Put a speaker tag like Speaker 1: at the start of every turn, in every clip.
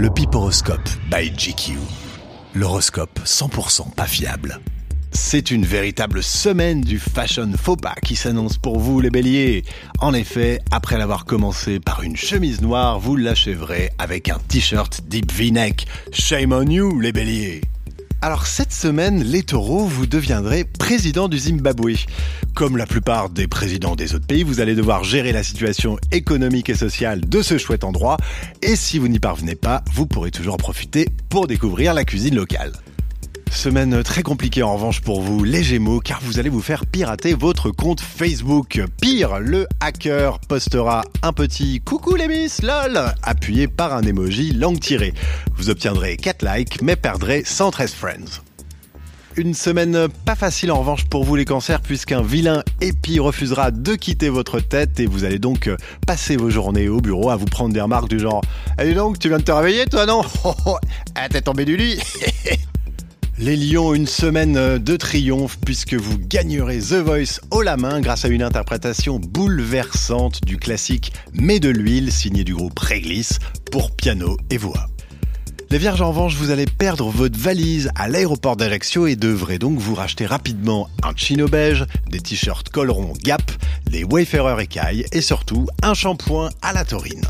Speaker 1: Le Piporoscope by GQ. L'horoscope 100% pas fiable. C'est une véritable semaine du fashion faux pas qui s'annonce pour vous les béliers. En effet, après l'avoir commencé par une chemise noire, vous l'achèverez avec un t-shirt deep v-neck. Shame on you les béliers. Alors cette semaine, les taureaux, vous deviendrez président du Zimbabwe. Comme la plupart des présidents des autres pays, vous allez devoir gérer la situation économique et sociale de ce chouette endroit. Et si vous n'y parvenez pas, vous pourrez toujours en profiter pour découvrir la cuisine locale. Semaine très compliquée en revanche pour vous, les Gémeaux, car vous allez vous faire pirater votre compte Facebook. Pire, le hacker postera un petit coucou les miss, lol, appuyé par un emoji langue tirée. Vous obtiendrez 4 likes, mais perdrez 113 friends. Une semaine pas facile en revanche pour vous les cancers puisqu'un vilain épi refusera de quitter votre tête et vous allez donc passer vos journées au bureau à vous prendre des remarques du genre Allez donc, tu viens de te réveiller toi non? Ah t'es tombé du lit Les Lions, une semaine de triomphe puisque vous gagnerez The Voice haut la main grâce à une interprétation bouleversante du classique Mais de l'huile signé du groupe Réglisse pour piano et voix. Les Vierges en revanche, vous allez perdre votre valise à l'aéroport d'Ajaccio et devrez donc vous racheter rapidement un chino beige, des t-shirts collerons Gap, des Wayfarers écailles et surtout un shampoing à la taurine.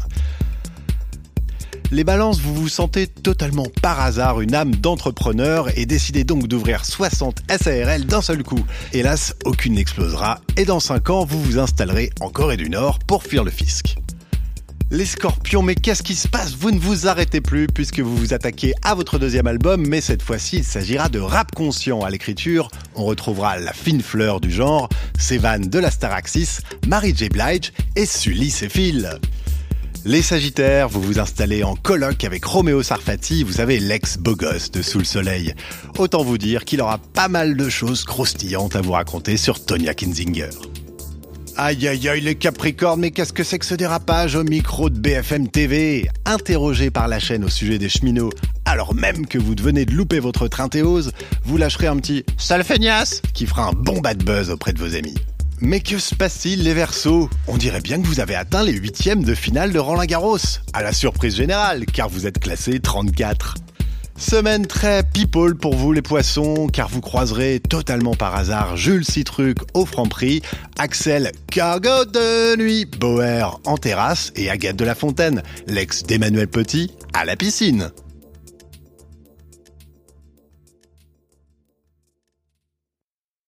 Speaker 1: Les balances, vous vous sentez totalement par hasard une âme d'entrepreneur et décidez donc d'ouvrir 60 SARL d'un seul coup. Hélas, aucune n'explosera et dans 5 ans, vous vous installerez en Corée du Nord pour fuir le fisc. Les scorpions, mais qu'est-ce qui se passe? Vous ne vous arrêtez plus puisque vous vous attaquez à votre deuxième album, mais cette fois-ci il s'agira de rap conscient à l'écriture. On retrouvera la fine fleur du genre, Sévan de la Staraxis, Mary J. Blige et Sully Phil. Les Sagittaires, vous vous installez en colloque avec Roméo Sarfati, vous savez l'ex-beau de Sous le Soleil. Autant vous dire qu'il aura pas mal de choses croustillantes à vous raconter sur Tonya Kinzinger. Aïe aïe aïe les Capricornes, mais qu'est-ce que c'est que ce dérapage au micro de BFM TV Interrogé par la chaîne au sujet des cheminots, alors même que vous devenez de louper votre train théose, vous lâcherez un petit « sale feignasse » qui fera un bon bad buzz auprès de vos amis. Mais que se passe-t-il les Verseaux? On dirait bien que vous avez atteint les huitièmes de finale de Roland Garros, à la surprise générale, car vous êtes classé 34. Semaine très people pour vous les poissons, car vous croiserez totalement par hasard Jules Citruc au Franprix, Axel Cargo de nuit, Boer en terrasse et Agathe de la Fontaine, l'ex d'Emmanuel Petit, à la piscine.